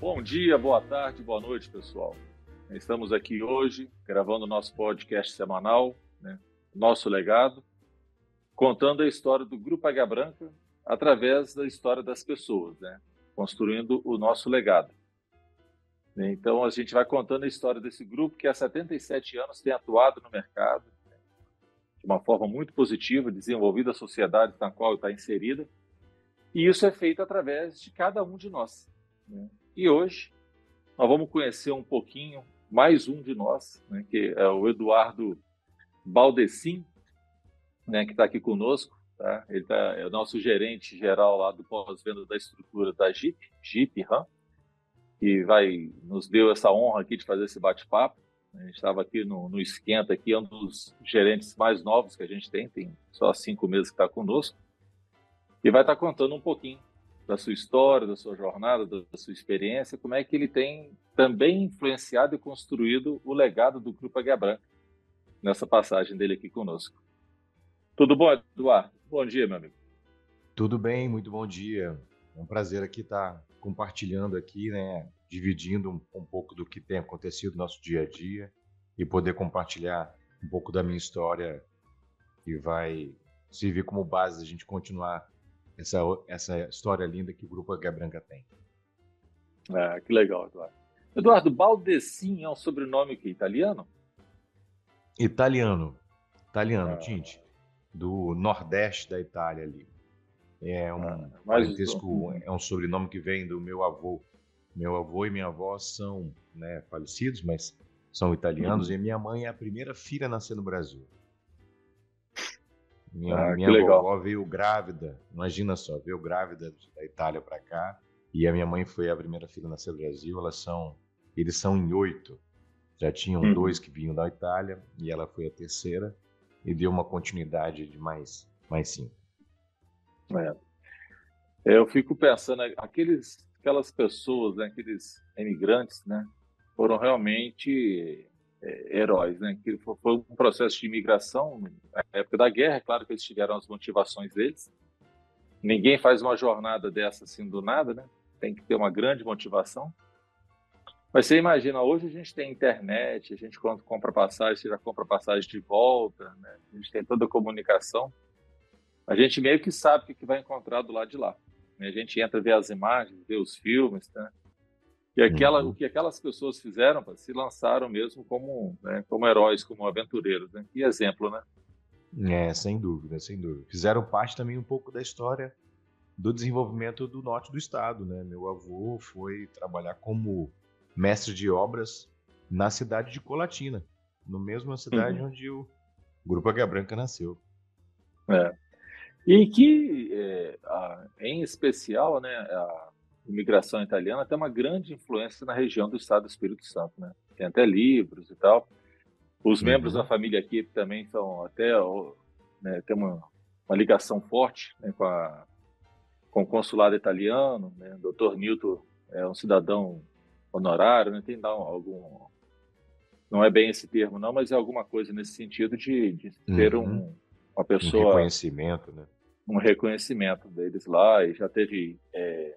Bom dia, boa tarde, boa noite, pessoal. Estamos aqui hoje gravando nosso podcast semanal, né, Nosso Legado, contando a história do Grupo Águia Branca através da história das pessoas, né, construindo o nosso legado. Então, a gente vai contando a história desse grupo que há 77 anos tem atuado no mercado de uma forma muito positiva, desenvolvido a sociedade na qual está inserida, e isso é feito através de cada um de nós. Né? E hoje nós vamos conhecer um pouquinho mais um de nós, né, que é o Eduardo Baldessim, né, que está aqui conosco. Tá? Ele tá, é o nosso gerente geral lá do pós-venda da estrutura da Jeep, Jeep Ram, que vai nos deu essa honra aqui de fazer esse bate-papo. A gente estava aqui no, no Esquenta, aqui é um dos gerentes mais novos que a gente tem, tem só cinco meses que está conosco, e vai estar tá contando um pouquinho da sua história, da sua jornada, da sua experiência, como é que ele tem também influenciado e construído o legado do Grupo Águia Branca nessa passagem dele aqui conosco. Tudo bom, Eduardo? Bom dia, meu amigo. Tudo bem, muito bom dia. É um prazer aqui estar compartilhando aqui, né, dividindo um, um pouco do que tem acontecido no nosso dia a dia e poder compartilhar um pouco da minha história que vai servir como base a gente continuar essa, essa história linda que o Grupo Águia Branca tem. Ah, que legal, Eduardo. Eduardo, Baldessin é um sobrenome que italiano? Italiano. Italiano, ah. Tinte. Do nordeste da Itália ali. É um ah, parentesco, é um sobrenome que vem do meu avô. Meu avô e minha avó são né, falecidos, mas são italianos, uhum. e minha mãe é a primeira filha a nascer no Brasil. Minha, ah, minha avó veio grávida, imagina só, veio grávida da Itália para cá. E a minha mãe foi a primeira filha a nascer no Brasil. Elas são, eles são em oito. Já tinham hum. dois que vinham da Itália e ela foi a terceira e deu uma continuidade de mais, mais cinco. É. Eu fico pensando, aqueles, aquelas pessoas, né, aqueles imigrantes, né, foram realmente heróis, né? Que foi, um processo de imigração na época da guerra, é claro que eles tiveram as motivações deles. Ninguém faz uma jornada dessa assim do nada, né? Tem que ter uma grande motivação. Mas você imagina, hoje a gente tem internet, a gente quando compra passagem, você já compra passagem de volta, né? a gente tem toda a comunicação. A gente meio que sabe o que vai encontrar do lado de lá. Né? A gente entra, vê as imagens, vê os filmes, né? E aquela, uhum. o que aquelas pessoas fizeram, se lançaram mesmo como, né, como heróis, como aventureiros. Né? Que exemplo, né? É, sem dúvida, sem dúvida. Fizeram parte também um pouco da história do desenvolvimento do norte do estado, né? Meu avô foi trabalhar como mestre de obras na cidade de Colatina, no mesmo cidade uhum. onde o Grupo Águia Branca nasceu. É. E que, é, a, em especial, né, a, imigração italiana tem uma grande influência na região do estado do Espírito Santo, né? Tem até livros e tal. Os uhum. membros da família aqui também são até né, tem uma, uma ligação forte né, com, a, com o consulado italiano. Né? O Dr. Newton é um cidadão honorário, né? tem algum não é bem esse termo não, mas é alguma coisa nesse sentido de, de ter uhum. um, uma pessoa um reconhecimento, né? Um reconhecimento deles lá e já teve é,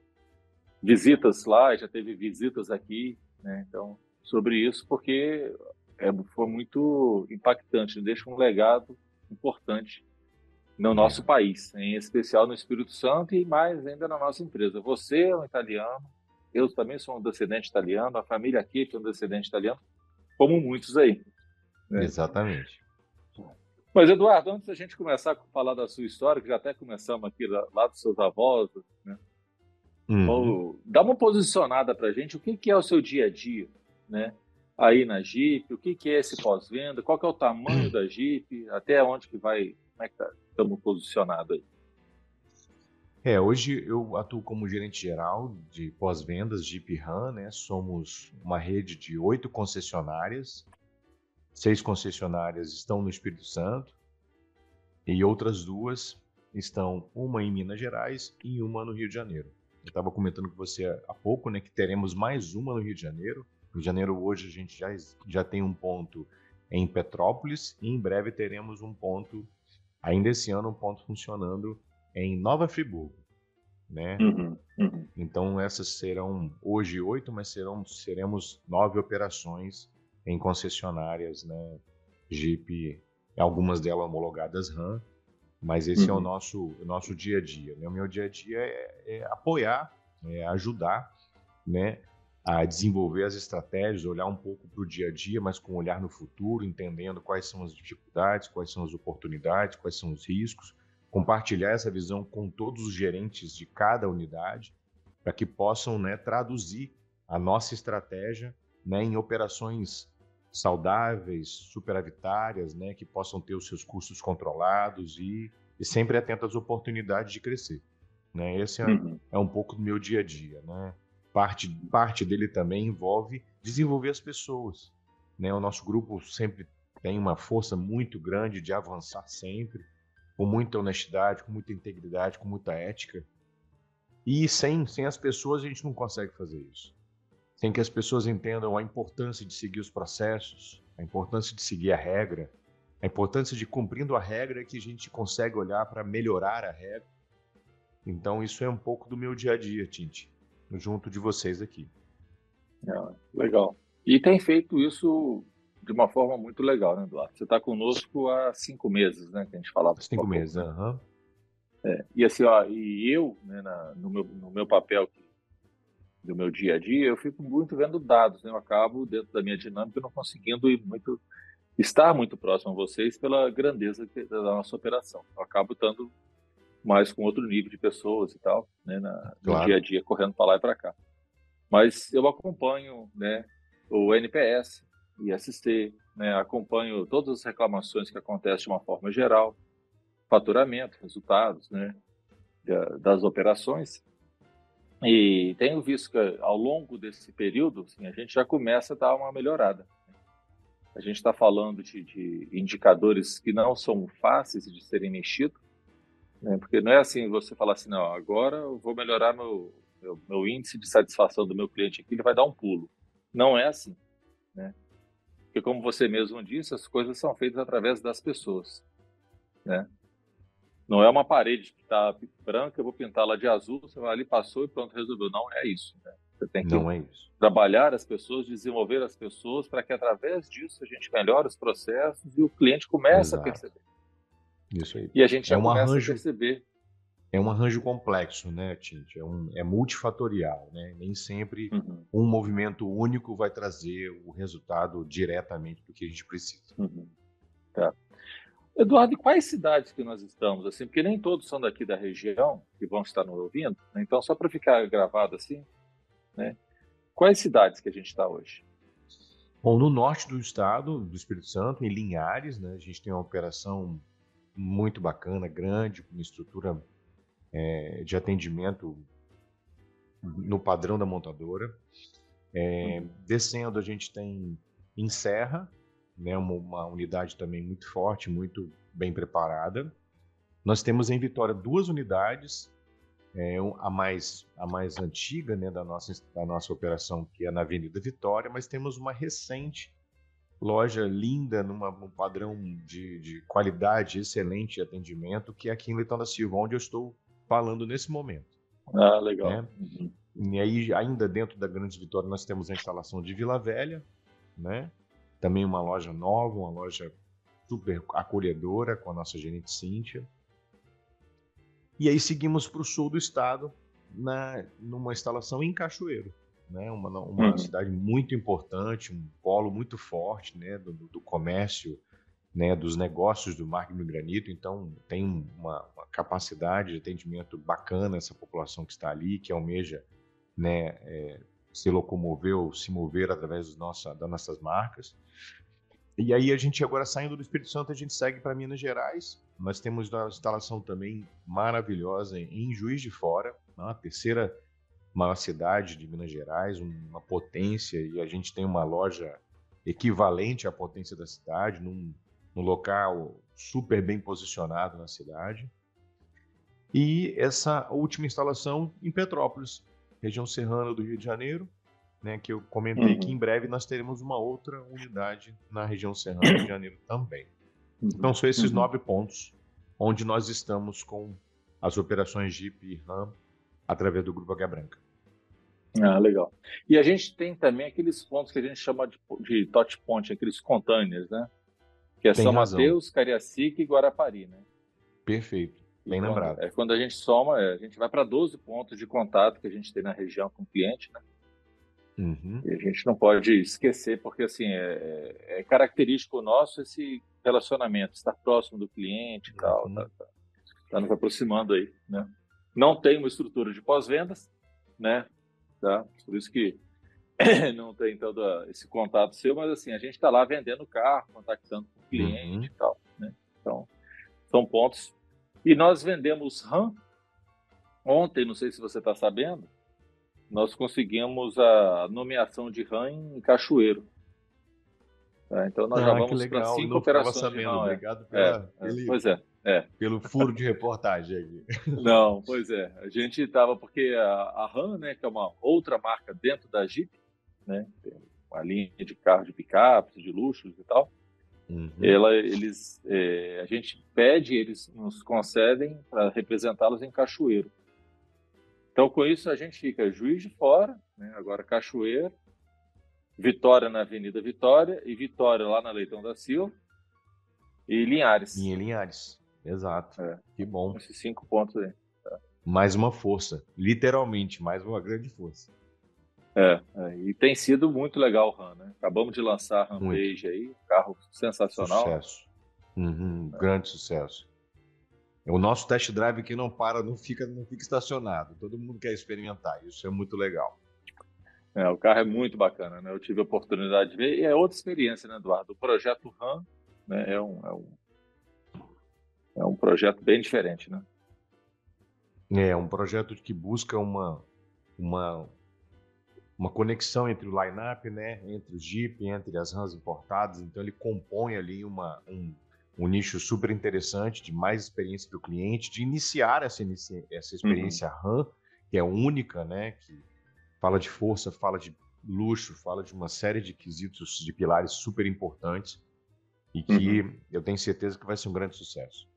visitas lá, já teve visitas aqui, né? Então, sobre isso, porque é, foi muito impactante, deixa um legado importante no nosso é. país, em especial no Espírito Santo e mais ainda na nossa empresa. Você é um italiano, eu também sou um descendente italiano, a família aqui é um descendente italiano, como muitos aí. Né? Exatamente. Mas, Eduardo, antes da gente começar a falar da sua história, que já até começamos aqui lá dos seus avós, né? Uhum. Dá uma posicionada para a gente, o que, que é o seu dia a dia, né? Aí na Jeep, o que, que é esse pós-venda, qual que é o tamanho da Jeep, até onde que vai, como é que tá, estamos posicionados aí? É, hoje eu atuo como gerente geral de pós-vendas Jeep Ram, né? Somos uma rede de oito concessionárias, seis concessionárias estão no Espírito Santo e outras duas estão uma em Minas Gerais e uma no Rio de Janeiro. Eu estava comentando com você há pouco, né, que teremos mais uma no Rio de Janeiro. No Rio de Janeiro hoje a gente já, já tem um ponto em Petrópolis e em breve teremos um ponto, ainda esse ano, um ponto funcionando em Nova Friburgo. né? Uhum, uhum. Então essas serão hoje oito, mas serão seremos nove operações em concessionárias, né? Jeep, algumas delas homologadas RAM, mas esse uhum. é o uhum. nosso o nosso dia a dia. Né? O meu dia a dia é, é apoiar, é ajudar, né? A desenvolver as estratégias, olhar um pouco para o dia a dia, mas com um olhar no futuro, entendendo quais são as dificuldades, quais são as oportunidades, quais são os riscos, compartilhar essa visão com todos os gerentes de cada unidade, para que possam né, traduzir a nossa estratégia né, em operações saudáveis, superavitárias, né, que possam ter os seus custos controlados e, e sempre atento às oportunidades de crescer. Né? Esse é, uhum. é, um pouco do meu dia a dia. Né? Parte, parte dele também envolve desenvolver as pessoas. Né? O nosso grupo sempre tem uma força muito grande de avançar sempre com muita honestidade, com muita integridade, com muita ética. E sem, sem as pessoas a gente não consegue fazer isso. Sem que as pessoas entendam a importância de seguir os processos, a importância de seguir a regra, a importância de cumprindo a regra que a gente consegue olhar para melhorar a regra. Então isso é um pouco do meu dia a dia, Tinte, junto de vocês aqui. É, legal. E tem feito isso de uma forma muito legal, né, Eduardo? Você está conosco há cinco meses, né? Que a gente falava. Cinco meses, aham. Uhum. É, e assim, ó, e eu, né, na, no, meu, no meu papel do meu dia a dia, eu fico muito vendo dados, né? Eu acabo, dentro da minha dinâmica, não conseguindo ir muito, estar muito próximo a vocês pela grandeza da nossa operação. Eu acabo estando mais com outro nível de pessoas e tal, né, na, no claro. dia a dia, correndo para lá e para cá. Mas eu acompanho, né, o NPS, e assistir, né, acompanho todas as reclamações que acontecem de uma forma geral, faturamento, resultados, né, das operações. E tenho visto que ao longo desse período, assim, a gente já começa a dar uma melhorada. A gente está falando de, de, indicadores que não são fáceis de serem mexidos, né? porque não é assim você falar assim, não, agora eu vou melhorar meu, meu, meu índice de satisfação do meu cliente aqui, ele vai dar um pulo. Não é assim. Né? Porque, como você mesmo disse, as coisas são feitas através das pessoas. Né? Não é uma parede que está branca, eu vou pintar lá de azul, você vai ali, passou e pronto, resolveu. Não é isso. Né? Você tem que é trabalhar as pessoas, desenvolver as pessoas, para que através disso a gente melhore os processos e o cliente comece a perceber. Isso aí. E a gente já é um começa arranjo... a perceber é um arranjo complexo, né, Tinte? É, um, é multifatorial, né? Nem sempre uhum. um movimento único vai trazer o resultado diretamente do que a gente precisa. Uhum. Tá. Eduardo, e quais cidades que nós estamos? Assim, porque nem todos são daqui da região que vão estar nos ouvindo. Né? Então, só para ficar gravado assim, né? Quais cidades que a gente está hoje? Bom, no norte do estado, do Espírito Santo, em Linhares, né? A gente tem uma operação muito bacana, grande, com uma estrutura é, de atendimento no padrão da montadora. É, uhum. Descendo, a gente tem em Serra, né, uma, uma, unidade também muito forte, muito bem preparada. Nós temos em Vitória duas unidades, é, a, mais, a mais antiga né, da, nossa, da nossa operação, que é na Avenida Vitória, mas temos uma recente loja linda, numa, num padrão de, de qualidade excelente de atendimento, que é aqui em Leitão da Silva, onde eu estou falando nesse momento. Ah, legal. Né? Uhum. E aí, ainda dentro da Grande Vitória, nós temos a instalação de Vila Velha, né? Também uma loja nova, uma loja super acolhedora com a nossa gerente Cíntia. E aí seguimos para o sul do estado, na, numa instalação em Cachoeiro, né? Uma, uma uhum. cidade muito importante, um polo muito forte, né? Do, do comércio né, dos negócios do Magno Granito, então tem uma, uma, capacidade de atendimento bacana essa população que está ali, que almeja né, é, se locomover ou se mover através dos nossa, das nossas marcas. E aí a gente agora saindo do Espírito Santo, a gente segue para Minas Gerais. Nós temos uma instalação também maravilhosa em Juiz de Fora, né, a terceira maior cidade de Minas Gerais, uma potência, e a gente tem uma loja equivalente à potência da cidade, num um local super bem posicionado na cidade. E essa última instalação em Petrópolis, região serrana do Rio de Janeiro, né, que eu comentei uhum. que em breve nós teremos uma outra unidade na região serrana do Rio de Janeiro também. Uhum. Então são esses uhum. nove pontos onde nós estamos com as operações Jeep e RAM através do Grupo H Branca. Ah, legal. E a gente tem também aqueles pontos que a gente chama de, de touch point, aqueles containers, né? Que é tem São razão. Mateus, Cariacica e Guarapari, né? Perfeito. Bem quando, lembrado. É quando a gente soma, é, a gente vai para 12 pontos de contato que a gente tem na região com o cliente, né? Uhum. E a gente não pode esquecer, porque assim é, é, é característico nosso esse relacionamento, estar próximo do cliente e tal, uhum. tá, tá, tá, nos aproximando aí, né? Não tem uma estrutura de pós-vendas, né? Tá? Por isso que não tem todo esse contato seu, mas assim, a gente está lá vendendo o carro, contactando o cliente uhum. e tal, né? Então, são pontos. E nós vendemos RAM ontem, não sei se você está sabendo, nós conseguimos a nomeação de RAM em Cachoeiro. Tá? Então nós ah, já vamos para cinco operações. Sabendo. RAM, é. Obrigado pela, é, é, pois é, é. Pelo furo de reportagem aqui. Não, pois é. A gente estava, porque a, a RAM, né, que é uma outra marca dentro da Jeep, né, uma linha de carro de picapes, de luxos e tal. Uhum. Ela, eles, é, a gente pede, eles nos concedem para representá-los em Cachoeiro. Então, com isso, a gente fica Juiz de Fora, né? agora Cachoeira, Vitória na Avenida Vitória e Vitória lá na Leitão da Silva e Linhares. E Linhares, exato. É. Que bom. Esses cinco pontos aí. Tá. Mais uma força, literalmente, mais uma grande força. É, é, e tem sido muito legal o RAM, né? Acabamos de lançar a Rampage aí, carro sensacional. Sucesso. Uhum, é. Grande sucesso. O nosso test drive que não para, não fica, não fica estacionado. Todo mundo quer experimentar. Isso é muito legal. É, o carro é muito bacana, né? Eu tive a oportunidade de ver e é outra experiência, né, Eduardo? O projeto RAM né, é, um, é, um, é um projeto bem diferente, né? É, um projeto que busca uma, uma, uma conexão entre o line-up, né? Entre o Jeep, entre as RAMs importadas. Então ele compõe ali uma, um, um nicho super interessante de mais experiência do cliente, de iniciar essa, essa experiência uhum. RAM, que é única, né? Que fala de força, fala de luxo, fala de uma série de quesitos, de pilares super importantes e que uhum. eu tenho certeza que vai ser um grande sucesso.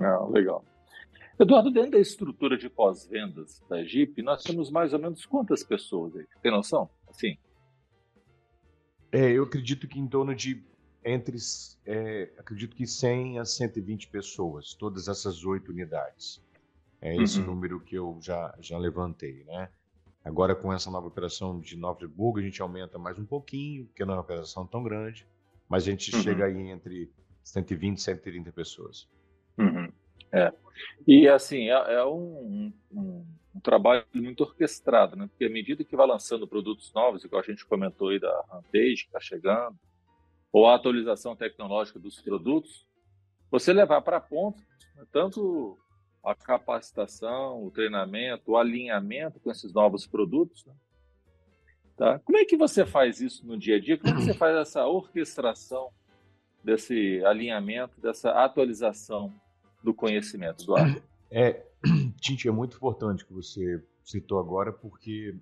Ah, legal. Eduardo, dentro da estrutura de pós-vendas da Jeep, nós temos mais ou menos quantas pessoas aí? Tem noção? Assim? É, eu acredito que em torno de entre, é, acredito que 100 a 120 pessoas, todas essas oito unidades. É esse uhum. número que eu já, já levantei, né? Agora, com essa nova operação de Nova Friburgo, a gente aumenta mais um pouquinho, porque não é uma operação tão grande, mas a gente uhum. chega aí entre 120 e 130 pessoas. Uhum. É. E, assim, é, é um, um, um, trabalho muito orquestrado, né? Porque à medida que vai lançando produtos novos, igual a gente comentou aí da Rampage, que está chegando, ou a atualização tecnológica dos produtos, você levar para ponto né, tanto a capacitação, o treinamento, o alinhamento com esses novos produtos. Né? Tá? Como é que você faz isso no dia a dia? Como é que você faz essa orquestração desse alinhamento, dessa atualização do conhecimento, Eduardo? É, Tinti, é muito importante que você citou agora, porque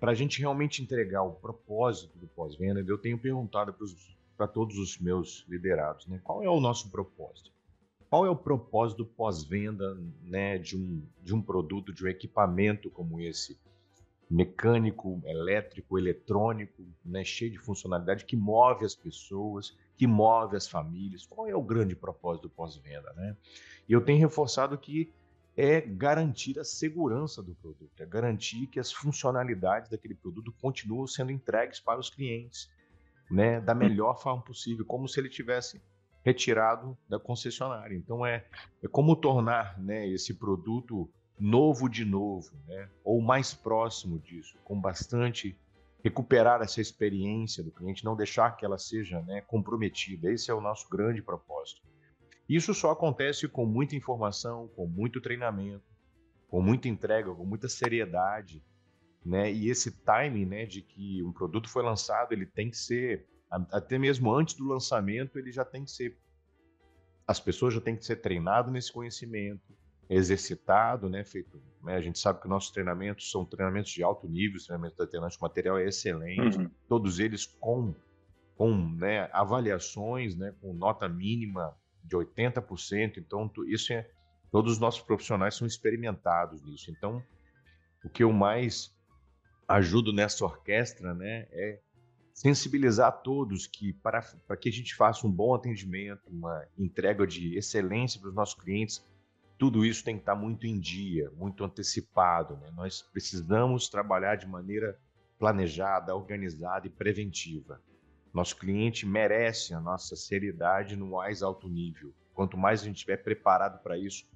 para a gente realmente entregar o propósito do pós-venda, eu tenho perguntado para os para todos os meus liderados, né? Qual é o nosso propósito? Qual é o propósito pós-venda, né, de um de um produto, de um equipamento como esse, mecânico, elétrico, eletrônico, né, cheio de funcionalidade que move as pessoas, que move as famílias? Qual é o grande propósito do pós-venda, né? E eu tenho reforçado que é garantir a segurança do produto, é garantir que as funcionalidades daquele produto continuam sendo entregues para os clientes né, da melhor forma possível, como se ele tivesse retirado da concessionária. Então é, é como tornar né, esse produto novo de novo, né, ou mais próximo disso, com bastante recuperar essa experiência do cliente, não deixar que ela seja né, comprometida. Esse é o nosso grande propósito. Isso só acontece com muita informação, com muito treinamento, com muita entrega, com muita seriedade, né? E esse timing, né, de que um produto foi lançado, ele tem que ser até mesmo antes do lançamento, ele já tem que ser as pessoas já têm que ser treinado nesse conhecimento, exercitado, né, feito, né, a gente sabe que nossos treinamentos são treinamentos de alto nível, os treinamentos da Tenante, o material é excelente, uhum. todos eles com com, né, avaliações, né, com nota mínima de 80%, então isso é todos os nossos profissionais são experimentados nisso. Então, o que eu mais ajudo nessa orquestra, né, é sensibilizar todos que para, para que a gente faça um bom atendimento, uma entrega de excelência para os nossos clientes, tudo isso tem que estar muito em dia, muito antecipado. Né? Nós precisamos trabalhar de maneira planejada, organizada e preventiva. Nosso cliente merece a nossa seriedade no mais alto nível. Quanto mais a gente estiver preparado para isso,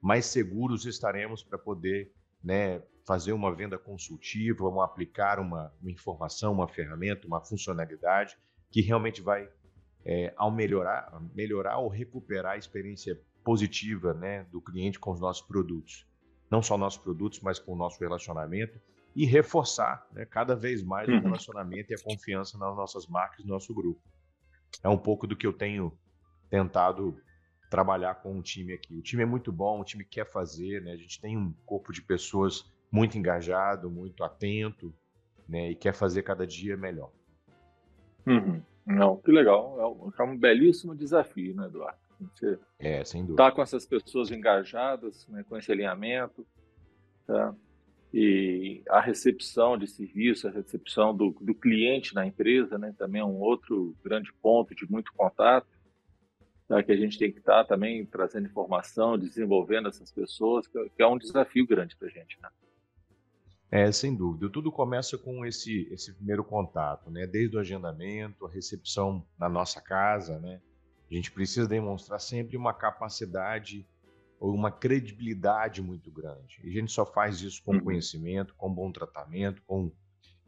mais seguros estaremos para poder né, fazer uma venda consultiva, aplicar uma, uma, informação, uma ferramenta, uma funcionalidade que realmente vai, é, ao melhorar, melhorar ou recuperar a experiência positiva né, do cliente com os nossos produtos. Não só nossos produtos, mas com o nosso relacionamento e reforçar né, cada vez mais uhum. o relacionamento e a confiança nas nossas marcas, no nosso grupo. É um pouco do que eu tenho tentado trabalhar com o time aqui. O time é muito bom, o time quer fazer, né? A gente tem um corpo de pessoas muito engajado, muito atento, né? E quer fazer cada dia melhor. Uhum. Não, que legal. É um, é um belíssimo desafio, né, Eduardo? Você é, sem dúvida. Tá com essas pessoas engajadas, né, com esse alinhamento, tá? E a recepção de serviço, a recepção do, do cliente na empresa, né, também é um outro grande ponto de muito contato, tá? que a gente tem que estar tá também trazendo informação, desenvolvendo essas pessoas, que, que é um desafio grande para a gente, né? É, sem dúvida. Tudo começa com esse, esse primeiro contato, né? Desde o agendamento, a recepção na nossa casa, né? A gente precisa demonstrar sempre uma capacidade ou uma credibilidade muito grande. E a gente só faz isso com uhum. conhecimento, com bom tratamento, com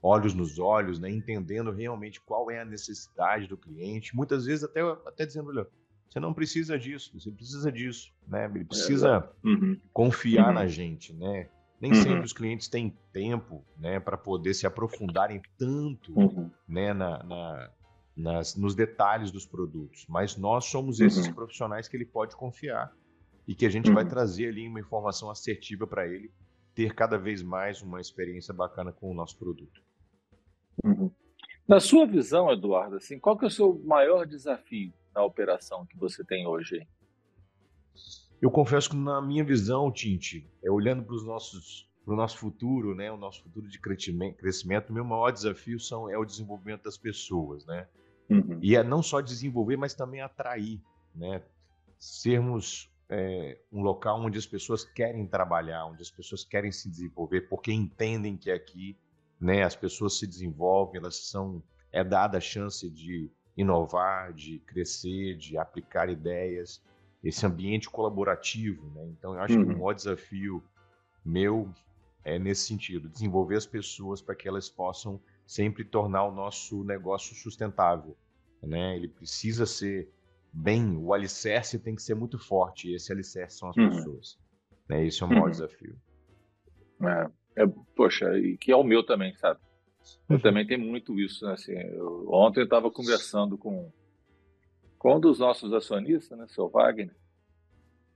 olhos nos olhos, né? entendendo realmente qual é a necessidade do cliente. Muitas vezes até, até dizendo, olha, você não precisa disso, você precisa disso, né? Ele precisa uhum. confiar uhum. na gente, né? Nem uhum. sempre os clientes têm tempo, né, para poder se aprofundarem tanto, uhum. né, na, na nas, nos detalhes dos produtos. Mas nós somos esses uhum. profissionais que ele pode confiar e que a gente vai uhum. trazer ali uma informação assertiva para ele ter cada vez mais uma experiência bacana com o nosso produto. Uhum. Na sua visão, Eduardo, assim, qual que é o seu maior desafio na operação que você tem hoje? Eu confesso que na minha visão, Tinte, é olhando para os nossos para o nosso futuro, né, o nosso futuro de crescimento, o meu maior desafio são, é o desenvolvimento das pessoas, né? Uhum. E é não só desenvolver, mas também atrair, né? Sermos é, um local onde as pessoas querem trabalhar, onde as pessoas querem se desenvolver, porque entendem que aqui, né, as pessoas se desenvolvem, elas são é dada a chance de inovar, de crescer, de aplicar ideias, esse ambiente colaborativo, né? Então eu acho uhum. que o uhum. maior desafio meu é nesse sentido, desenvolver as pessoas para que elas possam sempre tornar o nosso negócio sustentável. Né? Ele precisa ser bem, o alicerce tem que ser muito forte, e esse alicerce são as uhum. pessoas. Né? Esse é o maior uhum. desafio. É, é, poxa, e que é o meu também, sabe? Eu uhum. também tenho muito isso, né? Assim, eu, ontem eu estava conversando com, com um dos nossos acionistas, né, seu Wagner,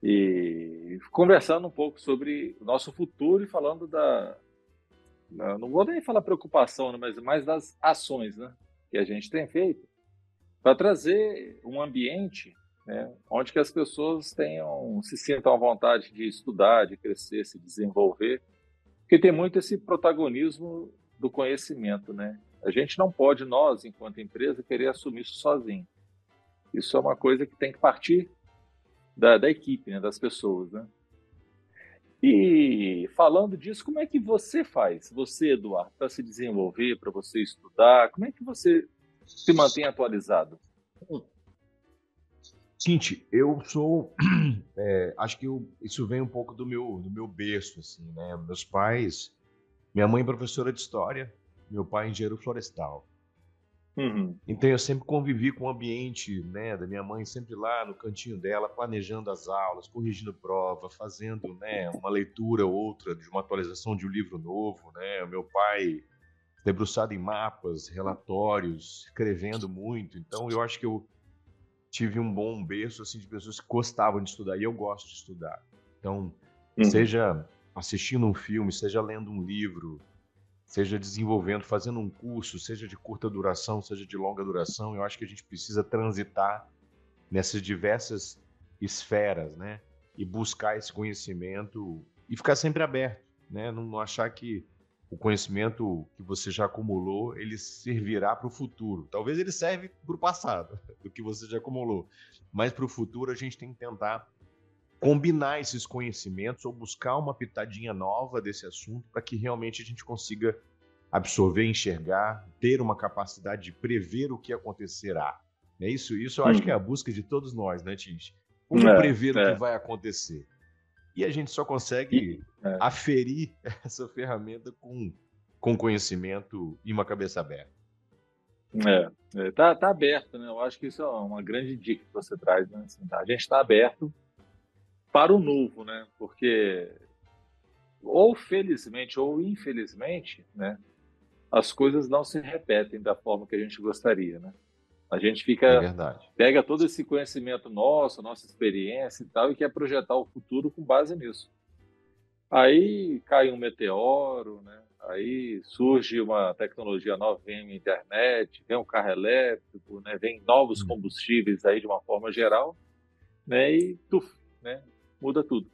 e conversando um pouco sobre o nosso futuro e falando da, não vou nem falar preocupação, né, mas mais das ações né, que a gente tem feito para trazer um ambiente né, onde que as pessoas tenham, se sintam à vontade de estudar, de crescer, se desenvolver, porque tem muito esse protagonismo do conhecimento, né? A gente não pode, nós, enquanto empresa, querer assumir isso sozinho. Isso é uma coisa que tem que partir da, da equipe, né, das pessoas, né? E falando disso, como é que você faz, você, Eduardo, para se desenvolver, para você estudar? Como é que você se mantém atualizado? Cinti, eu sou, é, acho que eu, isso vem um pouco do meu, do meu berço, assim, né? Meus pais, minha mãe é professora de história, meu pai é engenheiro florestal. Uhum. Então eu sempre convivi com o ambiente né, da minha mãe, sempre lá no cantinho dela, planejando as aulas, corrigindo prova, fazendo né, uma leitura ou outra de uma atualização de um livro novo. Né? Meu pai debruçado em mapas, relatórios, escrevendo muito. Então eu acho que eu tive um bom berço assim, de pessoas que gostavam de estudar e eu gosto de estudar. Então, uhum. seja assistindo um filme, seja lendo um livro, seja desenvolvendo, fazendo um curso, seja de curta duração, seja de longa duração, eu acho que a gente precisa transitar nessas diversas esferas, né? E buscar esse conhecimento e ficar sempre aberto, né? Não, não achar que o conhecimento que você já acumulou ele servirá para o futuro. Talvez ele serve para o passado, do que você já acumulou, mas para o futuro a gente tem que tentar combinar esses conhecimentos ou buscar uma pitadinha nova desse assunto para que realmente a gente consiga absorver, enxergar, ter uma capacidade de prever o que acontecerá. É isso, isso eu acho que é a busca de todos nós, né, Tins? Como é, prever é. o que vai acontecer? E a gente só consegue é. aferir essa ferramenta com, com conhecimento e uma cabeça aberta. É, é tá, tá aberto, né? Eu acho que isso é uma grande dica que você traz, né? Assim, tá? A gente está aberto para o novo, né? Porque ou felizmente ou infelizmente, né? As coisas não se repetem da forma que a gente gostaria, né? A gente fica é pega todo esse conhecimento nosso, nossa experiência e tal e quer projetar o futuro com base nisso. Aí cai um meteoro, né? Aí surge uma tecnologia nova, vem a internet, vem um carro elétrico, né? Vem novos hum. combustíveis aí de uma forma geral, né? E né? Muda tudo.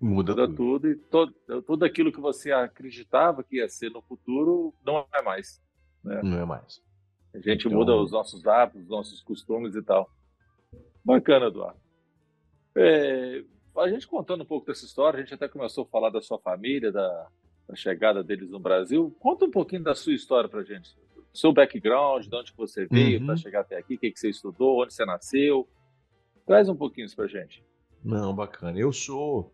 Muda, muda tudo. tudo. e todo, tudo aquilo que você acreditava que ia ser no futuro não é mais. Né? Não é mais. A gente então... muda os nossos hábitos, os nossos costumes e tal. Bacana, Eduardo. É, a gente contando um pouco dessa história, a gente até começou a falar da sua família, da, da chegada deles no Brasil. Conta um pouquinho da sua história para gente. Seu background, de onde você veio uhum. para chegar até aqui, o que, que você estudou, onde você nasceu. Traz um pouquinho isso para gente. Não, bacana. Eu sou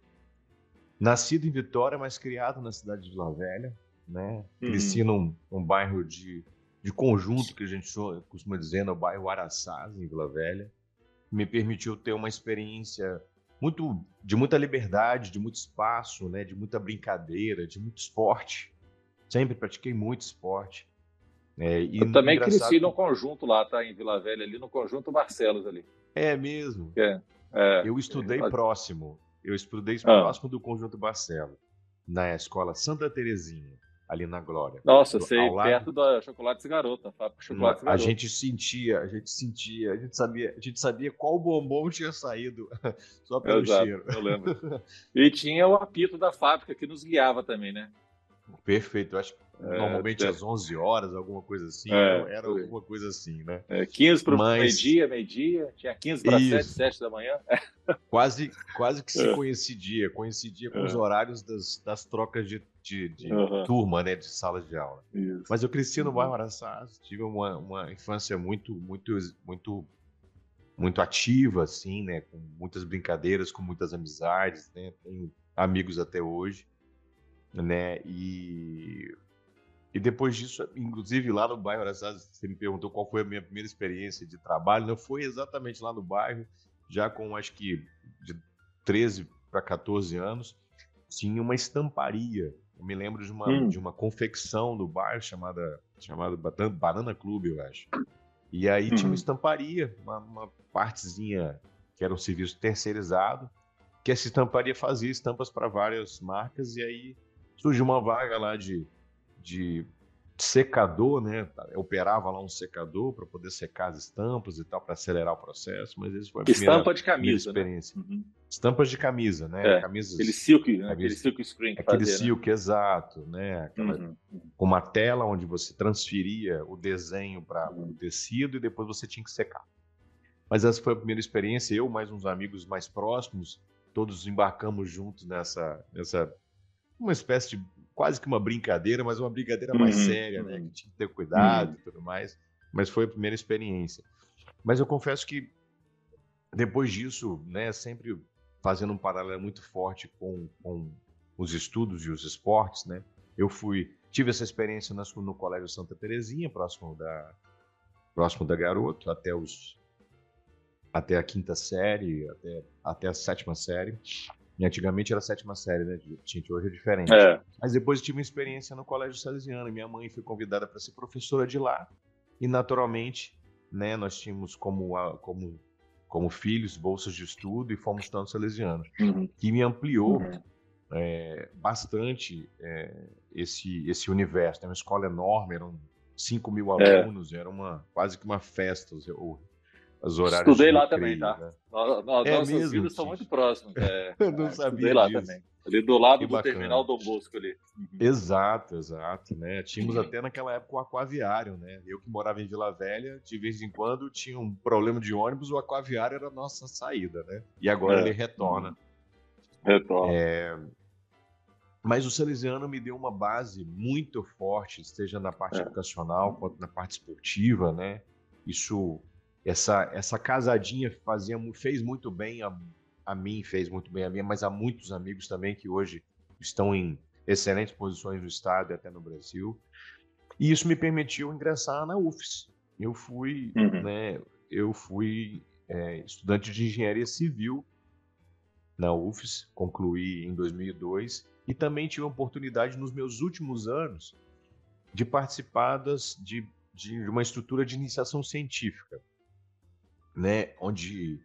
nascido em Vitória, mas criado na cidade de Vila Velha, né? Uhum. Cresci num, num, bairro de, de conjunto, que a gente costuma dizer, no bairro Araçás, em Vila Velha. Me permitiu ter uma experiência muito de muita liberdade, de muito espaço, né? De muita brincadeira, de muito esporte. Sempre pratiquei muito esporte. É, Eu também cresci no conjunto lá, tá? Em Vila Velha, ali no conjunto Barcelos ali. É mesmo? É. É, eu estudei é, próximo. Eu estudei ah. próximo do Conjunto Barcelo, na escola Santa Terezinha, ali na Glória. Nossa, sei, lado... perto da Chocolates Garota, fábrica Chocolates Garota. A gente sentia, a gente sentia, a gente sabia, a gente sabia qual bombom tinha saído só pelo Exato, cheiro. Eu lembro. E tinha o apito da fábrica que nos guiava também, né? Perfeito, eu acho que é, normalmente é. às 11 horas, alguma coisa assim, é, era alguma coisa assim, né? É, 15 para Mas... meio-dia, meio-dia, tinha 15 para 7, 7 da manhã. Quase, quase que se é. coincidia, coincidia com os é. horários das, das trocas de, de, de uhum. turma, né, de salas de aula. Isso. Mas eu cresci no bairro Araçás, tive uma, uma infância muito, muito, muito, muito ativa, assim, né, com muitas brincadeiras, com muitas amizades, né, tenho amigos até hoje né? E, e depois disso, inclusive lá no bairro você me perguntou qual foi a minha primeira experiência de trabalho, não foi exatamente lá no bairro, já com acho que de 13 para 14 anos, tinha uma estamparia. Eu me lembro de uma, hum. de uma confecção do bairro chamada, chamada Banana Clube, eu acho. E aí tinha uma uhum. estamparia, uma, uma partezinha que era um serviço terceirizado, que essa estamparia fazia estampas para várias marcas, e aí surgiu uma vaga lá de, de secador, né? Eu operava lá um secador para poder secar as estampas e tal, para acelerar o processo, mas isso foi a primeira, Estampa de camisa, né? experiência. Né? Uhum. Estampas de camisa, né? É, Camisas, aquele silk, né? aquele silk screen que Aquele fazia, silk, né? exato, né? Aquela, uhum. Com uma tela onde você transferia o desenho para o uhum. tecido e depois você tinha que secar. Mas essa foi a primeira experiência, eu mais uns amigos mais próximos, todos embarcamos juntos nessa, nessa uma espécie de quase que uma brincadeira, mas uma brincadeira mais uhum, séria, né? Que tinha que ter cuidado uhum. e tudo mais. Mas foi a primeira experiência. Mas eu confesso que depois disso, né, sempre fazendo um paralelo muito forte com, com os estudos e os esportes, né? Eu fui tive essa experiência no, no Colégio Santa Terezinha, próximo da próximo da Garoto, até os até a quinta série, até, até a sétima série. E antigamente era a sétima série, né, gente? Hoje é diferente. É. Mas depois eu tive uma experiência no Colégio Salesiano. Minha mãe foi convidada para ser professora de lá. E naturalmente, né, nós tínhamos como, como, como filhos bolsas de estudo e fomos tanto salesianos. Uhum. Que me ampliou uhum. é, bastante é, esse, esse universo. É uma escola enorme, eram 5 mil é. alunos, era uma, quase que uma festa. O, os horários Estudei lá também, tá? Né? Nós, é mesmo, vidas são muito próximas. É, eu não sabia Estudei lá disso. também. Ali do lado que do bacana. terminal do Bosco ali. Uhum. Exato, exato, né? Tínhamos uhum. até naquela época o aquaviário, né? Eu que morava em Vila Velha, de vez em quando tinha um problema de ônibus, o aquaviário era a nossa saída, né? E agora é. ele retorna. Retorna. É... Mas o Salesiano me deu uma base muito forte, seja na parte é. educacional quanto na parte esportiva, né? Isso, essa, essa casadinha fazia, fez muito bem a, a mim, fez muito bem a mim, mas há muitos amigos também que hoje estão em excelentes posições no estado e até no Brasil. E isso me permitiu ingressar na UFES. Eu fui, uhum. né? Eu fui é, estudante de engenharia civil na UFES, concluí em 2002 e também tive a oportunidade nos meus últimos anos de participar das, de, de uma estrutura de iniciação científica, né, onde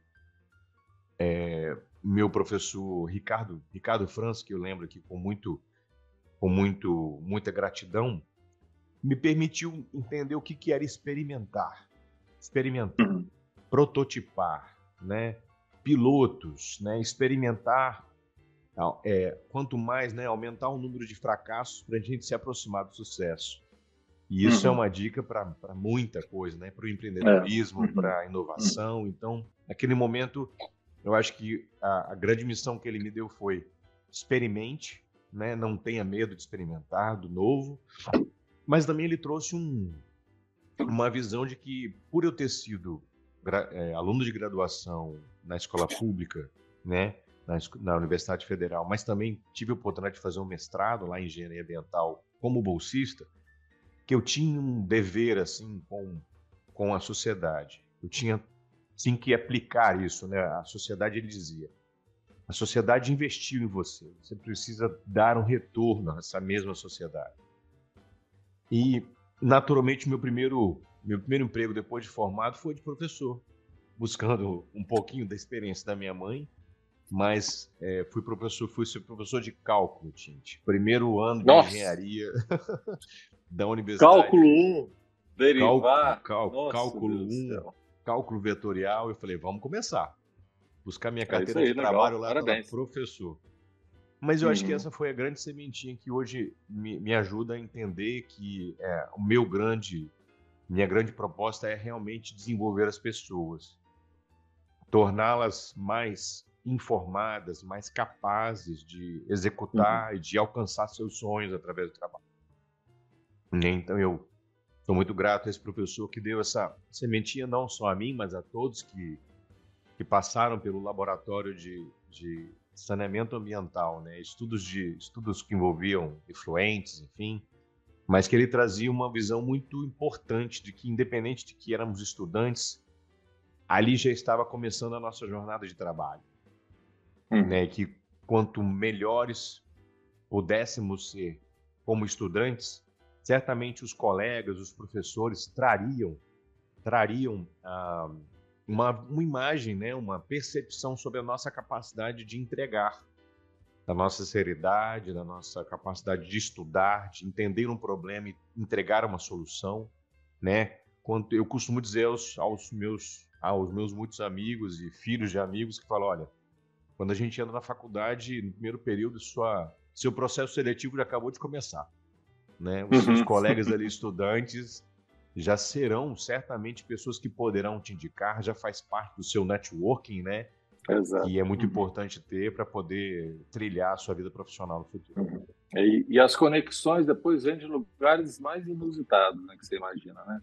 é, meu professor Ricardo Ricardo Franz, que eu lembro aqui com muito com muito muita gratidão, me permitiu entender o que, que era experimentar, experimentar, uhum. prototipar, né, pilotos, né, experimentar é, quanto mais né, aumentar o número de fracassos para a gente se aproximar do sucesso. E isso é uhum. é uma dica para muita coisa, né? para o empreendedorismo, é. uhum. para a inovação. Então, naquele momento, eu acho que a, a, grande missão que ele me deu foi experimente, né? não tenha medo de experimentar do novo. Mas também ele trouxe um, uma visão de que, por eu ter sido é, aluno de graduação na escola pública, né? na, na Universidade Federal, mas também tive a oportunidade de fazer um mestrado lá em engenharia ambiental como bolsista, que eu tinha um dever assim com, com a sociedade. Eu tinha sim que aplicar isso, né? A sociedade ele dizia: a sociedade investiu em você, você precisa dar um retorno a essa mesma sociedade. E naturalmente meu primeiro meu primeiro emprego depois de formado foi de professor, buscando um pouquinho da experiência da minha mãe mas é, fui professor, fui ser professor de cálculo, Tinte. Primeiro ano de Nossa. engenharia da universidade. Cálculo 1, derivar. Cálculo, cálculo 1, cálculo vetorial. Eu falei, vamos começar. Buscar minha é carteira é aí, de legal. trabalho lá como professor. Mas eu uhum. acho que uhum. essa foi a grande sementinha que hoje me, me ajuda a entender que é, o meu grande, minha grande proposta é realmente desenvolver as pessoas, torná-las mais informadas, mais capazes de executar uhum. e de alcançar seus sonhos através do trabalho. Então eu sou muito grato a esse professor que deu essa sementinha não só a mim, mas a todos que, que passaram pelo laboratório de, de saneamento ambiental, né? estudos, de, estudos que envolviam efluentes, enfim, mas que ele trazia uma visão muito importante de que, independente de que éramos estudantes, ali já estava começando a nossa jornada de trabalho hum. né, que quanto melhores pudéssemos ser como estudantes, certamente os colegas, os professores trariam trariam ah, uma, uma imagem, né, uma percepção sobre a nossa capacidade de entregar, da nossa seriedade, da nossa capacidade de estudar, de entender um problema e entregar uma solução, né? Quando eu costumo dizer aos, aos meus aos meus muitos amigos e filhos de amigos que falam, olha, quando a gente entra na faculdade, no primeiro período, sua, seu processo seletivo já acabou de começar. Né? Os seus uhum. colegas ali, estudantes, já serão certamente pessoas que poderão te indicar, já faz parte do seu networking, né? Exato. E é muito uhum. importante ter para poder trilhar a sua vida profissional no futuro. Uhum. E, e, as conexões depois vêm de lugares mais inusitados, né, que você imagina, né?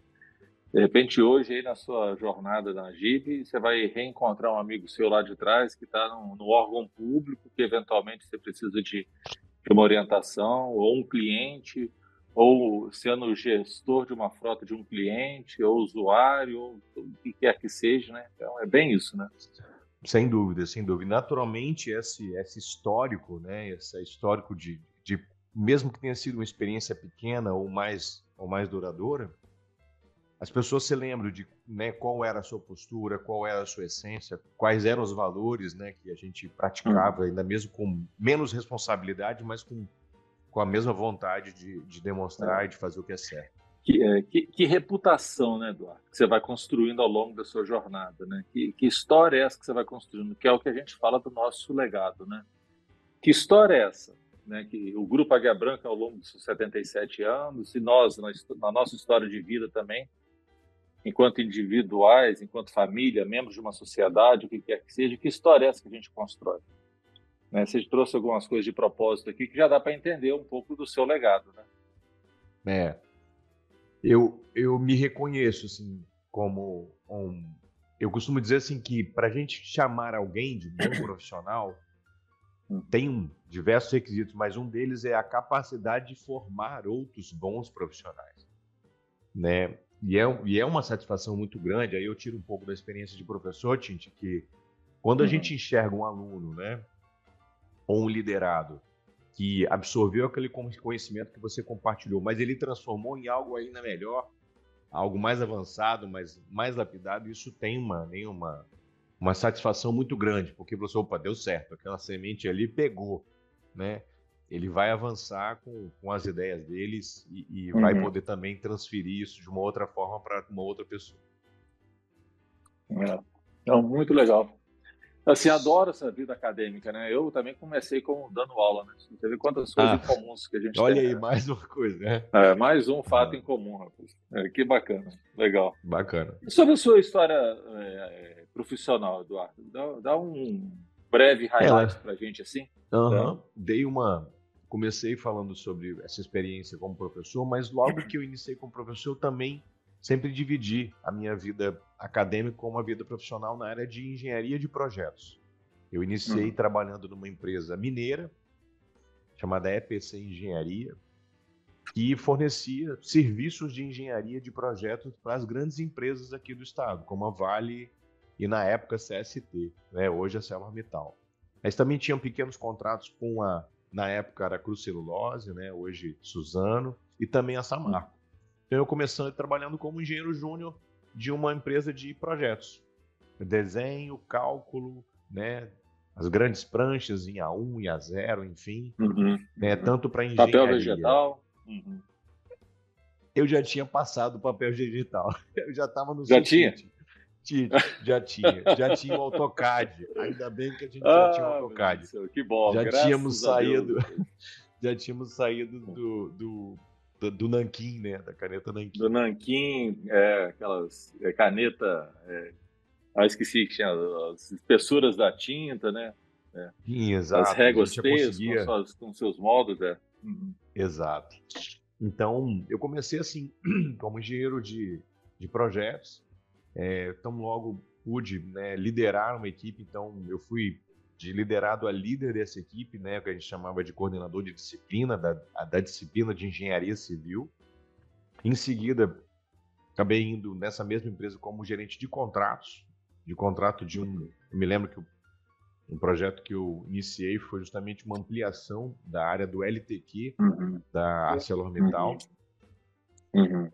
De repente, hoje, aí na sua jornada na GIB, você vai reencontrar um amigo seu lá de trás que está no, no, órgão público, que eventualmente você precisa de, de uma orientação, ou um cliente, ou sendo gestor de uma frota de um cliente, ou usuário, ou o que quer que seja, né? Então, é bem isso, né? Sem dúvida, sem dúvida. Naturalmente, esse, esse histórico, né? Esse histórico de, de, mesmo que tenha sido uma experiência pequena ou mais, ou mais duradoura, as pessoas se lembram de né, qual era a sua postura, qual era a sua essência, quais eram os valores né, que a gente praticava, uhum. ainda mesmo com menos responsabilidade, mas com, com a mesma vontade de, de demonstrar é. e de fazer o que é certo. Que, é, que, que, reputação, né, Eduardo, que você vai construindo ao longo da sua jornada, né? Que, que, história é essa que você vai construindo? Que é o que a gente fala do nosso legado, né? Que história é essa? Né, que o Grupo Águia Branca, ao longo dos 77 anos, e nós, na, na nossa história de vida também, enquanto individuais, enquanto família, membros de uma sociedade, o que quer que seja, que história é essa que a gente constrói? Né? Você trouxe algumas coisas de propósito aqui que já dá para entender um pouco do seu legado, né? É. Eu, eu me reconheço, assim, como um... Eu costumo dizer, assim, que para a gente chamar alguém de bom profissional, hum. tem diversos requisitos, mas um deles é a capacidade de formar outros bons profissionais, né? E é, e é uma satisfação muito grande. Aí eu tiro um pouco da experiência de professor, Tinte, que quando a uhum. gente enxerga um aluno, né, ou um liderado, que absorveu aquele conhecimento que você compartilhou, mas ele transformou em algo ainda melhor, algo mais avançado, mais, mais lapidado, isso tem uma, uma, uma satisfação muito grande, porque você, opa, deu certo, aquela semente ali pegou, né? ele vai avançar com, com as ideias deles e, e uhum. vai poder também transferir isso de uma outra forma para uma outra pessoa. É. Então, muito legal. Assim, adoro essa vida acadêmica, né? Eu também comecei com dando aula, né? Você vê quantas coisas ah, comuns que a gente olha tem. Olha aí, né? mais uma coisa, né? É, mais um fato ah. em comum, rapaz. É, que bacana, legal. Bacana. E sobre a sua história é, é profissional, Eduardo, dá, dá um breve highlight para a gente, assim. Uhum. Tá? Dei uma, comecei falando sobre essa experiência como professor, mas logo que eu iniciei como professor, eu também sempre dividi a minha vida acadêmica com uma vida profissional na área de engenharia de projetos. Eu iniciei uhum. trabalhando numa empresa mineira chamada EPC Engenharia, que fornecia serviços de engenharia de projetos para as grandes empresas aqui do estado, como a Vale e na época CST, né? hoje a ArcelorMittal. Mas também tinham pequenos contratos com a na época era Cruz Celulose, né? hoje Suzano, e também a Samarco. Então eu comecei trabalhando como engenheiro júnior de uma empresa de projetos. Desenho, cálculo, né? as grandes pranchas em A1 e A0, enfim, uhum, né? Uhum. tanto para engenharia... Papel vegetal. Uhum. Eu já tinha passado o papel vegetal. Eu já estava no Já tinha? já tinha, já tinha o AutoCAD. Ainda bem que a gente ah, já tinha o AutoCAD. que bom. Já tínhamos saído, já tínhamos saído do, do, do, do, Nanquim, né? Da caneta Nanquim. Do Nanquim, é, aquelas é, caneta. É, ah, esqueci que tinha as espessuras da tinta, né? É. Sim, exato. As réguas feias conseguia... com, com, seus modos, é. Uhum. Exato. Então, eu comecei assim, como engenheiro de, de projetos, é, tão logo pude né, liderar uma equipe, então eu fui de liderado a líder dessa equipe, né, que a gente chamava de coordenador de disciplina, da, da disciplina de engenharia civil. Em seguida, acabei indo nessa mesma empresa como gerente de contratos, de contrato de um. Eu me lembro que um projeto que eu iniciei foi justamente uma ampliação da área do LTQ uhum. da ArcelorMittal. Uhum. Uhum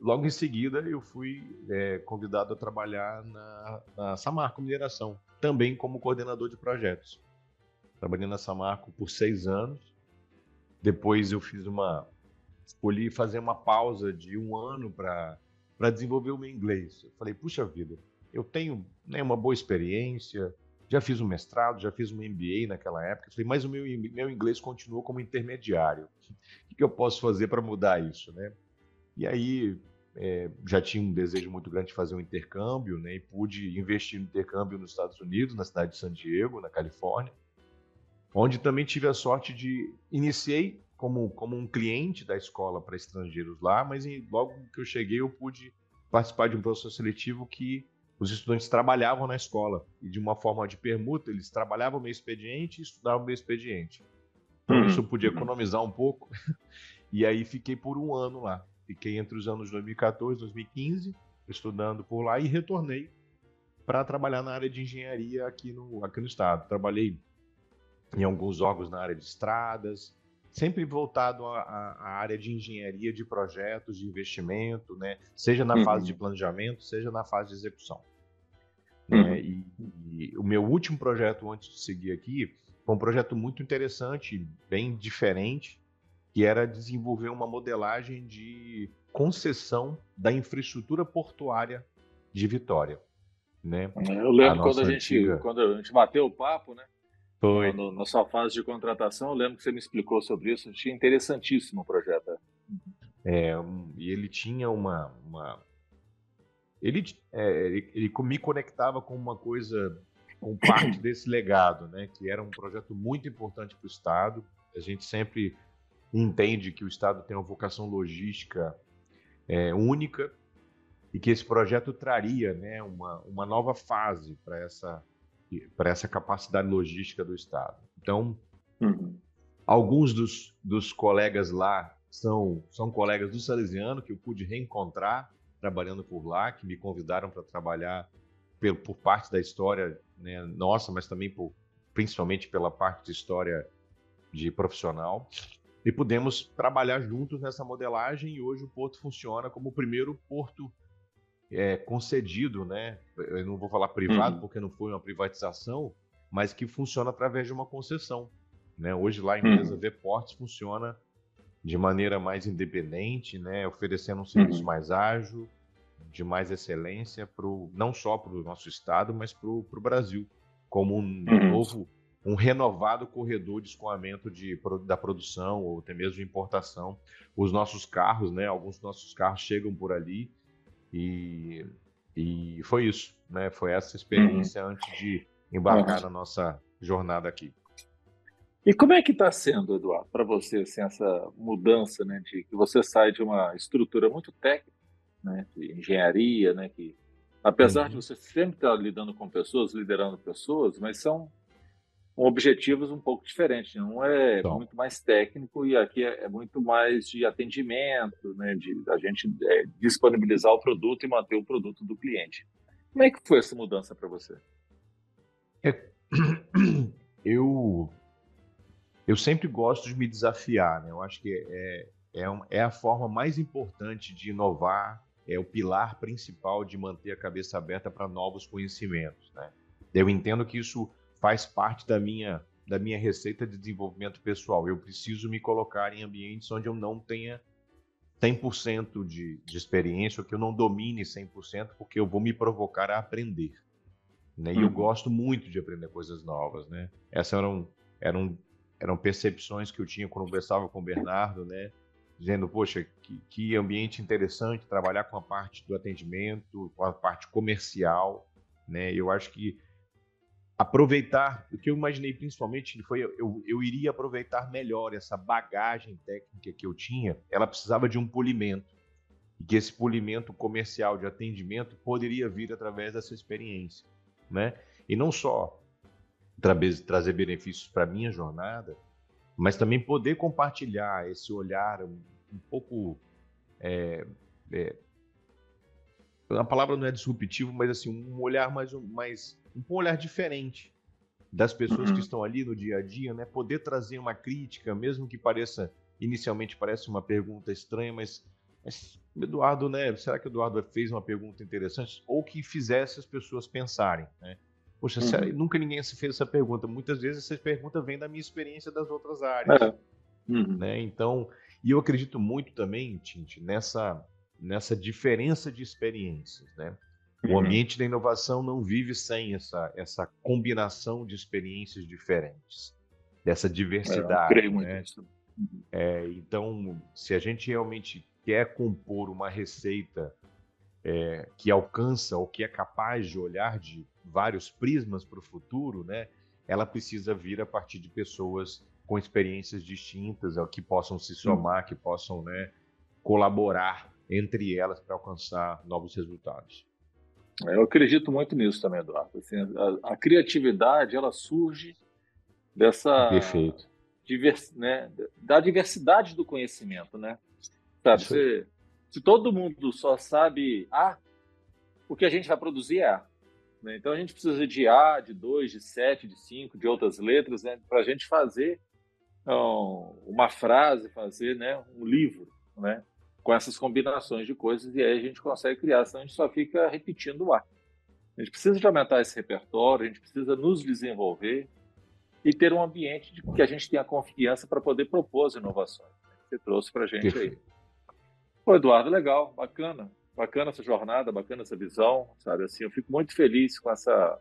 logo em seguida eu fui é, convidado a trabalhar na, na Samarco Mineração, também como coordenador de projetos. Trabalhei na Samarco por seis anos. Depois eu fiz uma. Escolhi fazer uma pausa de um ano para desenvolver o meu inglês. Eu falei, puxa vida, eu tenho né, uma boa experiência, já fiz um mestrado, já fiz um MBA naquela época. Falei, mas o meu, meu inglês continuou como intermediário. O que eu posso fazer para mudar isso, né? E aí é, já tinha um desejo muito grande de fazer um intercâmbio, né? E pude investir no intercâmbio nos Estados Unidos, na cidade de San Diego, na Califórnia, onde também tive a sorte de iniciei como como um cliente da escola para estrangeiros lá, mas logo que eu cheguei eu pude participar de um processo seletivo que os estudantes trabalhavam na escola e de uma forma de permuta eles trabalhavam meu expediente e estudavam meu expediente. Então isso eu podia economizar um pouco e aí fiquei por um ano lá. Fiquei entre os anos 2014 e 2015 estudando por lá e retornei para trabalhar na área de engenharia aqui no, aqui no estado. Trabalhei em alguns órgãos na área de estradas, sempre voltado à, área de engenharia de projetos, de investimento, né? seja na uhum. fase de planejamento, seja na fase de execução. Uhum. Né? E, e, o meu último projeto antes de seguir aqui foi um projeto muito interessante, bem diferente, que era desenvolver uma modelagem de concessão da infraestrutura portuária de Vitória. Né? Eu lembro a quando, a gente, antiga... quando a gente bateu o papo, né? Foi. No, na sua fase de contratação, eu lembro que você me explicou sobre isso. Achei interessantíssimo o projeto. É, e ele tinha uma. uma... Ele, é, ele, ele me conectava com uma coisa, com parte desse legado, né? Que era um projeto muito importante para o Estado. A gente sempre entende que o Estado tem uma vocação logística é, única e que esse projeto traria né, uma, uma nova fase para essa, essa capacidade logística do Estado. Então, uhum. alguns dos, dos colegas lá são, são colegas do Salesiano que eu pude reencontrar trabalhando por lá, que me convidaram para trabalhar por, por, parte da história né, nossa, mas também por, principalmente pela parte de história de profissional e pudemos trabalhar juntos nessa modelagem e hoje o porto funciona como o primeiro porto é, concedido, né? Eu não vou falar privado uhum. porque não foi uma privatização, mas que funciona através de uma concessão. Né? Hoje lá a empresa uhum. V-Portos funciona de maneira mais independente, né? oferecendo um serviço uhum. mais ágil, de mais excelência, pro, não só para o nosso estado, mas para o Brasil, como um uhum. novo um renovado corredor de escoamento de, da produção ou até mesmo de importação. Os nossos carros, né? Alguns dos nossos carros chegam por ali e, e foi isso, né? Foi essa experiência uhum. antes de embarcar na nossa jornada aqui. E como é que está sendo, Eduardo, para você assim, essa mudança, né, de que você sai de uma estrutura muito técnica, né, de engenharia, né, que apesar uhum. de você sempre estar lidando com pessoas, liderando pessoas, mas são objetivos um pouco diferentes. Né? Um é então. muito mais técnico e aqui é, é, muito mais de atendimento, né? de a gente é, disponibilizar o produto e manter o produto do cliente. Como é que foi essa mudança para você? É, eu eu sempre gosto de me desafiar, né? Eu acho que é, é, é a forma mais importante de inovar, é o pilar principal de manter a cabeça aberta para novos conhecimentos, né? Eu entendo que isso faz parte da minha da minha receita de desenvolvimento pessoal. Eu preciso me colocar em ambientes onde eu não tenha 100% de, de experiência, ou que eu não domine 100%, porque eu vou me provocar a aprender. Né? E eu uhum. gosto muito de aprender coisas novas. Né? Essas eram, eram, eram percepções que eu tinha quando conversava com o Bernardo, né? dizendo, poxa, que, que ambiente interessante trabalhar com a parte do atendimento, com a parte comercial. Né? Eu acho que aproveitar, o que eu imaginei principalmente foi eu, eu iria aproveitar melhor essa bagagem técnica que eu tinha, ela precisava de um polimento. E que esse polimento comercial de atendimento poderia vir através dessa experiência, né? E não só trazer benefícios para minha jornada, mas também poder compartilhar esse olhar um, um pouco é, é, a palavra não é disruptivo, mas assim um olhar mais, mais um olhar diferente das pessoas uhum. que estão ali no dia a dia, né? Poder trazer uma crítica, mesmo que pareça inicialmente parece uma pergunta estranha, mas, mas Eduardo, né? Será que o Eduardo fez uma pergunta interessante ou que fizesse as pessoas pensarem, né? Poxa, uhum. nunca ninguém se fez essa pergunta. Muitas vezes essa pergunta vem da minha experiência das outras áreas, é. uhum. né? Então, e eu acredito muito também, Tinte, nessa nessa diferença de experiências, né? O uhum. ambiente da inovação não vive sem essa, essa combinação de experiências diferentes, dessa diversidade. É, eu creio muito né? nisso. Uhum. É, então, se a gente realmente quer compor uma receita é, que alcança ou que é capaz de olhar de vários prismas para o futuro, né, ela precisa vir a partir de pessoas com experiências distintas, que possam se somar, que possam né, colaborar entre elas para alcançar novos resultados. Eu acredito muito nisso também, Eduardo. Assim, a, a, criatividade ela surge dessa Perfeito. Divers, né, da diversidade do conhecimento, né? Sabe, se, se todo mundo só sabe A, o que a gente vai produzir é A. Né? Então a gente precisa de A, de 2, de 7, de 5, de outras letras, né? para a gente fazer um, uma frase, fazer né, um livro, né? Com essas combinações de coisas e aí a gente consegue criar, senão a gente só fica repetindo o ar. A gente precisa de aumentar esse repertório, a gente precisa nos desenvolver e ter um ambiente de que a gente tenha confiança para poder propor as inovações né, você trouxe para a gente aí. Pô, Eduardo, legal, bacana, bacana essa jornada, bacana essa visão, sabe? Assim, eu fico muito feliz com essa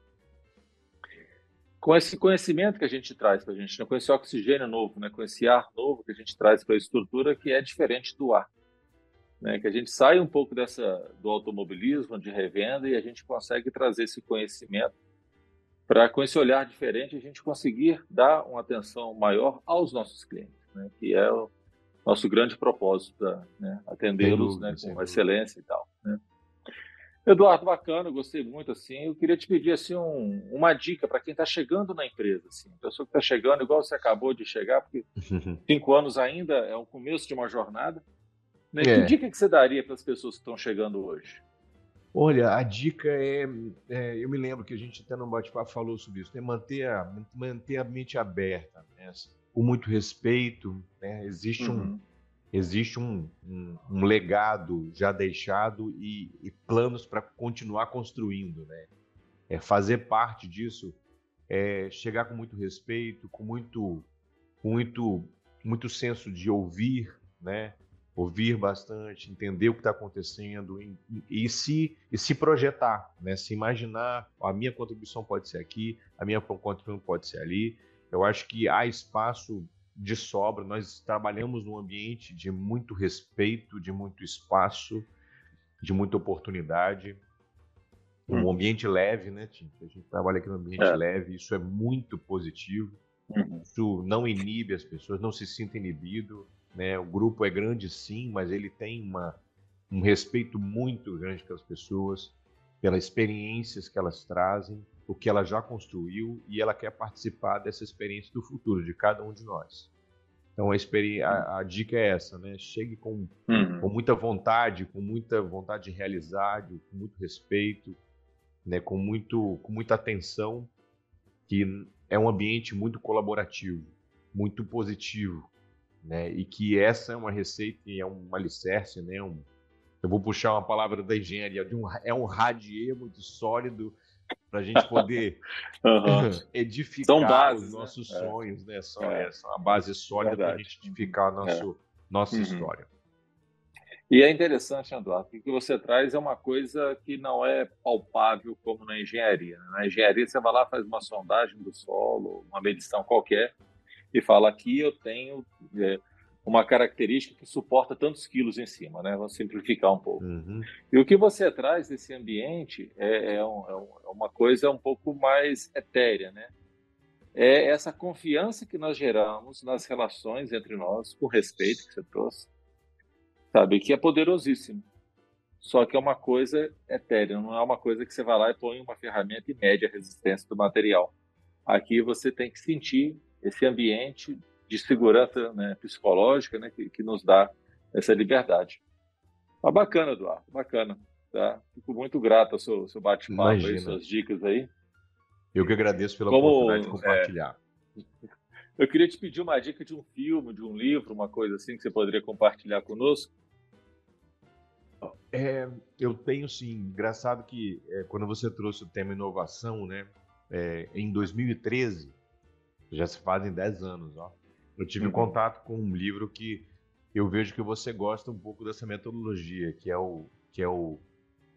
com esse conhecimento que a gente traz para a gente, né? com esse oxigênio novo, né? com esse ar novo que a gente traz para a estrutura que é diferente do ar. Né? Que a gente sai um pouco dessa do automobilismo, de revenda, e a gente consegue trazer esse conhecimento para, com esse olhar diferente, a gente conseguir dar uma atenção maior aos nossos clientes, né? que é o nosso grande propósito, né? atendê-los né? com excelência e tal. Né? Eduardo, bacana, gostei muito. Assim, eu queria te pedir assim um, uma dica para quem está chegando na empresa, assim, pessoa que está chegando, igual você acabou de chegar, porque cinco anos ainda é o começo de uma jornada. Né? É. Que dica que você daria para as pessoas que estão chegando hoje? Olha, a dica é, é, eu me lembro que a gente até no bate-papo falou sobre isso, né? manter, a, manter a mente aberta, né? com muito respeito, né? existe uhum. um existe um, um, um legado já deixado e, e planos para continuar construindo, né? É fazer parte disso, é chegar com muito respeito, com muito, muito, muito senso de ouvir, né? Ouvir bastante, entender o que está acontecendo e, e, se, e se projetar, né? Se imaginar, a minha contribuição pode ser aqui, a minha contribuição pode ser ali. Eu acho que há espaço de sobra. Nós trabalhamos num ambiente de muito respeito, de muito espaço, de muita oportunidade. Um hum. ambiente leve, né, Tim? A gente trabalha aqui num ambiente é. leve, isso é muito positivo. Uhum. Isso não inibe as pessoas, não se sinta inibido. Né? O grupo é grande sim, mas ele tem uma, um respeito muito grande pelas pessoas, pelas experiências que elas trazem o que ela já construiu e ela quer participar dessa experiência do futuro de cada um de nós. Então a, a, a dica é essa, né? Chegue com, uhum. com muita vontade, com muita vontade de realizar, com muito respeito, né? Com muito, com muita atenção, que é um ambiente muito colaborativo, muito positivo, né? E que essa é uma receita e é um alicerce, né? Um, eu vou puxar uma palavra da engenharia, de um, é um radier muito sólido para a gente poder uhum. edificar bases, os né? nossos né? sonhos, né? São, é. são a base sólida para a gente edificar a nosso, é. nossa uhum. história. E é interessante, que o que você traz é uma coisa que não é palpável como na engenharia. Né? Na engenharia, você vai lá, faz uma sondagem do solo, uma medição qualquer, e fala aqui eu tenho é, uma característica que suporta tantos quilos em cima, né? Vamos simplificar um pouco. Uhum. E o que você traz desse ambiente é, é, um, é, uma coisa um pouco mais etérea, né? É essa confiança que nós geramos nas relações entre nós, com respeito que você trouxe, sabe? Que é poderosíssimo. Só que é uma coisa etérea, não é uma coisa que você vai lá e põe uma ferramenta e mede a resistência do material. Aqui você tem que sentir esse ambiente de segurança né, psicológica né, que, que, nos dá essa liberdade. Mas bacana, Eduardo, bacana. Tá? Fico muito grato ao seu, seu bate-papo, suas dicas aí. Eu que agradeço pela Como, oportunidade de compartilhar. É, eu queria te pedir uma dica de um filme, de um livro, uma coisa assim que você poderia compartilhar conosco. É, eu tenho sim. Engraçado que é, quando você trouxe o tema inovação, né? É, em 2013, já se fazem 10 anos, ó. Eu tive uhum. contato com um livro que eu vejo que você gosta um pouco dessa metodologia, que é o que é o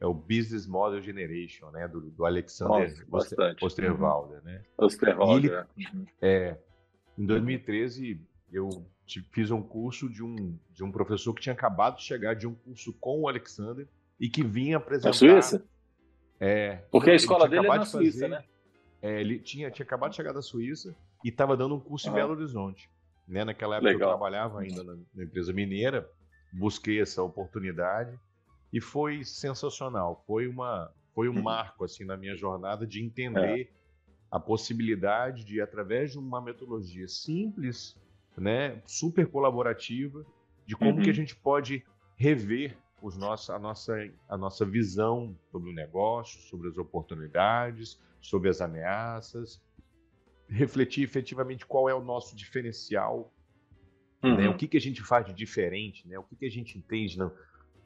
é o Business Model Generation, né, do, do Alexander Nossa, Osterwalder, uhum. né? Osterwalder. Ele, uhum. é, em 2013 eu fiz um curso de um de um professor que tinha acabado de chegar de um curso com o Alexander e que vinha apresentar. Na Suíça? É. Porque a escola dele é na Suíça, fazer, né? É, ele tinha, tinha acabado de chegar da Suíça e estava dando um curso uhum. em Belo Horizonte. Né? Naquela época Legal. eu trabalhava ainda na, na, empresa mineira, busquei essa oportunidade e foi sensacional. Foi uma foi um marco assim na minha jornada de entender é. a possibilidade de através de uma metodologia simples, né, super colaborativa, de como uhum. que a uhum. gente pode rever os nossos, a, nossa, a nossa visão sobre o negócio, sobre as oportunidades, sobre as ameaças, refletir efetivamente qual é o nosso diferencial, uhum. né? o que, que a gente faz de diferente, né? o que, que a gente entende na,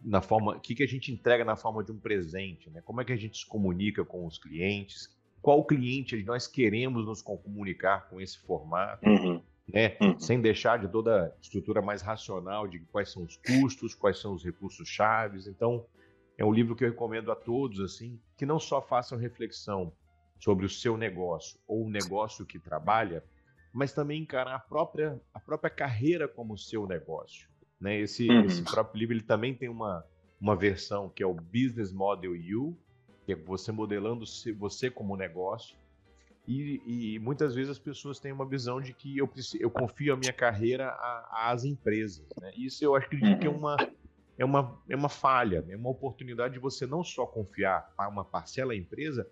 na forma, o que, que a gente entrega na forma de um presente, né? como é que a gente se comunica com os clientes, qual cliente nós queremos nos comunicar com esse formato, uhum. Né? Uhum. sem deixar de toda a estrutura mais racional de quais são os custos, quais são os recursos chaves. Então, é um livro que eu recomendo a todos assim, que não só façam reflexão sobre o seu negócio ou o negócio que trabalha, mas também encarar a própria, a própria carreira como seu negócio. Né? Esse, uhum. esse próprio livro ele também tem uma, uma versão que é o Business Model U, que é você modelando você como negócio. E, e, muitas vezes as pessoas têm uma visão de que eu, eu confio a minha carreira às empresas. Né? Isso eu acredito que é uhum. uma, é, uma, é uma falha, é uma oportunidade de você não só confiar a uma parcela à empresa,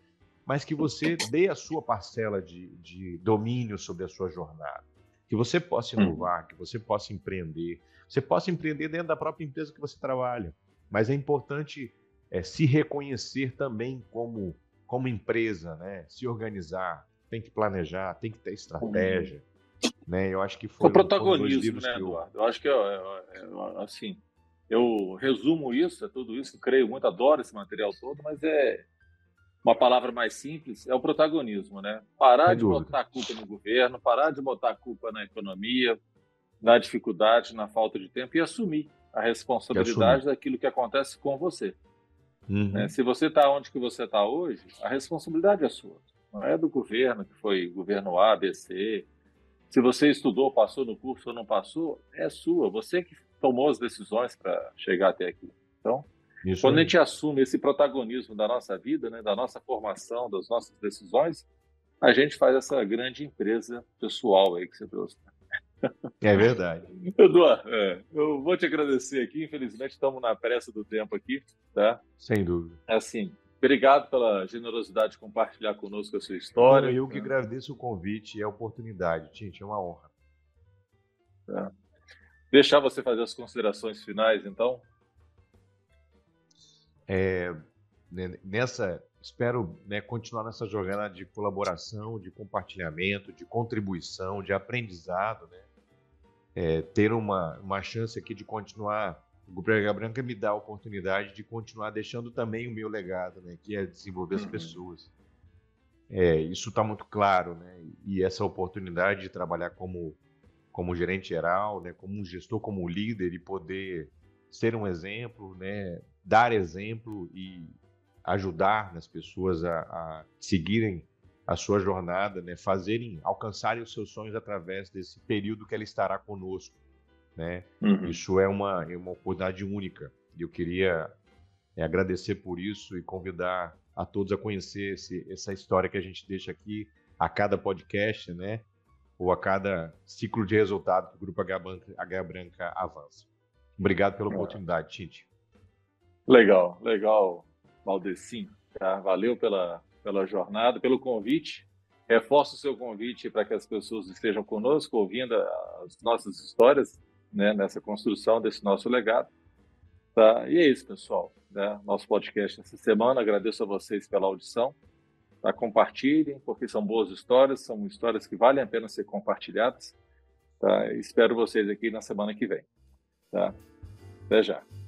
mas que você dê a sua parcela de, de domínio sobre a sua jornada. Que você possa uhum. inovar, que você possa empreender. Você possa empreender dentro da própria empresa que você trabalha. Mas é importante é, se reconhecer também como, como empresa, né? se organizar, tem que planejar, tem que ter estratégia. Uhum. Né? Eu acho que foi o protagonismo, né, Eduardo? Eu... eu acho que é, é, é, assim, eu resumo isso, é tudo isso, creio muito, adoro esse material todo, mas é uma palavra mais simples, é o protagonismo, né? Parar Sem de dúvida. botar a culpa no governo, parar de botar a culpa na economia, na dificuldade, na falta de tempo e assumir a responsabilidade daquilo que acontece com você. Uhum. Né? Se você está onde que você está hoje, a responsabilidade é sua. Não é do governo, que foi governo A, B, C. Se você estudou, passou no curso ou não passou, é sua. Você que tomou as decisões para chegar até aqui. Então, Isso quando a gente assume esse protagonismo da nossa vida, né, da nossa formação, das nossas decisões, a gente faz essa grande empresa pessoal aí que você trouxe. É verdade. Eduardo, é, eu vou te agradecer aqui. Infelizmente, estamos na pressa do tempo aqui, tá? Sem dúvida. Assim, obrigado pela generosidade de compartilhar conosco a sua história. Eu que agradeço o convite e a oportunidade, Tinte, é uma honra. Tá. Deixar você fazer as considerações finais, então. É, né, nessa, espero né, continuar nessa jornada de colaboração, de compartilhamento, de contribuição, de aprendizado, né? É, ter uma, uma chance aqui de continuar. O Grupo Prega Branca me dá a oportunidade de continuar deixando também o meu legado, né, que é desenvolver as uhum. pessoas. É, isso está muito claro, né? E essa oportunidade de trabalhar como, como gerente geral, né, como um gestor, como líder e poder ser um exemplo, né, dar exemplo e ajudar as pessoas a, a seguirem a sua jornada, né, fazerem, alcançarem os seus sonhos através desse período que ela estará conosco, né? Uhum. Isso é uma, é uma oportunidade única. E eu queria é, agradecer por isso e convidar a todos a conhecer esse, essa história que a gente deixa aqui a cada podcast, né? Ou a cada ciclo de resultado que o Grupo H Branca, H Branca avança. Obrigado pela oportunidade, Tite. Legal, legal, Valdecim. Tá? Valeu pela, pela jornada, pelo convite. Reforço o seu convite para que as pessoas estejam conosco, ouvindo as nossas histórias né, nessa construção desse nosso legado. Tá? E é isso, pessoal. Né? Nosso podcast essa semana. Agradeço a vocês pela audição. Tá? Compartilhem, porque são boas histórias, são histórias que valem a pena ser compartilhadas. Tá? Espero vocês aqui na semana que vem. Tá? Até já.